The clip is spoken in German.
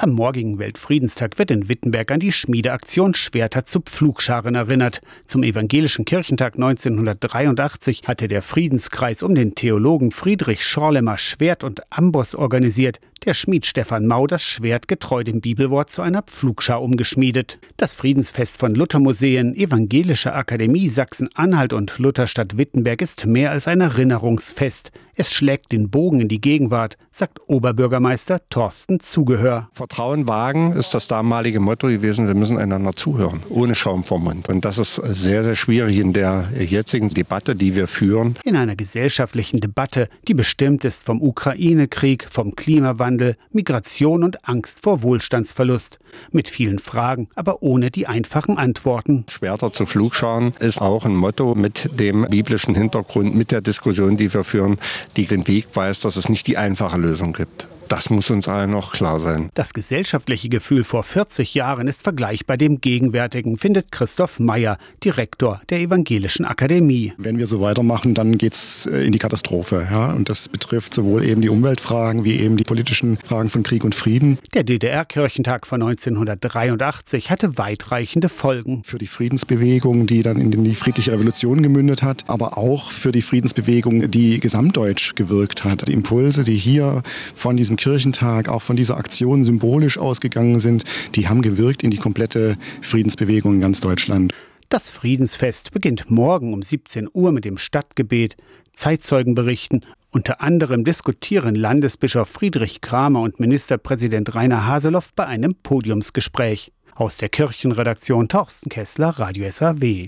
Am morgigen Weltfriedenstag wird in Wittenberg an die Schmiedeaktion Schwerter zu Pflugscharen erinnert. Zum Evangelischen Kirchentag 1983 hatte der Friedenskreis um den Theologen Friedrich Schorlemmer Schwert und Amboss organisiert, der Schmied Stefan Mau das Schwert getreu dem Bibelwort zu einer Pflugschar umgeschmiedet. Das Friedensfest von Luthermuseen, Evangelische Akademie Sachsen-Anhalt und Lutherstadt Wittenberg ist mehr als ein Erinnerungsfest. Es schlägt den Bogen in die Gegenwart, sagt Oberbürgermeister Thorsten Zugehör. Vertrauen wagen ist das damalige Motto gewesen, wir müssen einander zuhören, ohne Schaum vom Mund. Und das ist sehr, sehr schwierig in der jetzigen Debatte, die wir führen. In einer gesellschaftlichen Debatte, die bestimmt ist vom Ukraine-Krieg, vom Klimawandel, Migration und Angst vor Wohlstandsverlust. Mit vielen Fragen, aber ohne die einfachen Antworten. Schwerter zu Flugscharen ist auch ein Motto mit dem biblischen Hintergrund, mit der Diskussion, die wir führen, die den Weg weist, dass es nicht die einfache Lösung gibt. Das muss uns allen noch klar sein. Das gesellschaftliche Gefühl vor 40 Jahren ist vergleichbar dem gegenwärtigen, findet Christoph Meyer, Direktor der Evangelischen Akademie. Wenn wir so weitermachen, dann geht es äh, in die Katastrophe. Ja? Und das betrifft sowohl eben die Umweltfragen wie eben die politischen Fragen von Krieg und Frieden. Der DDR-Kirchentag von 1983 hatte weitreichende Folgen. Für die Friedensbewegung, die dann in die friedliche Revolution gemündet hat, aber auch für die Friedensbewegung, die gesamtdeutsch gewirkt hat. Die Impulse, die hier von diesem Kirchentag auch von dieser Aktion symbolisch ausgegangen sind, die haben gewirkt in die komplette Friedensbewegung in ganz Deutschland. Das Friedensfest beginnt morgen um 17 Uhr mit dem Stadtgebet, Zeitzeugen berichten, unter anderem diskutieren Landesbischof Friedrich Kramer und Ministerpräsident Rainer Haseloff bei einem Podiumsgespräch. Aus der Kirchenredaktion Torsten Kessler, Radio SAW.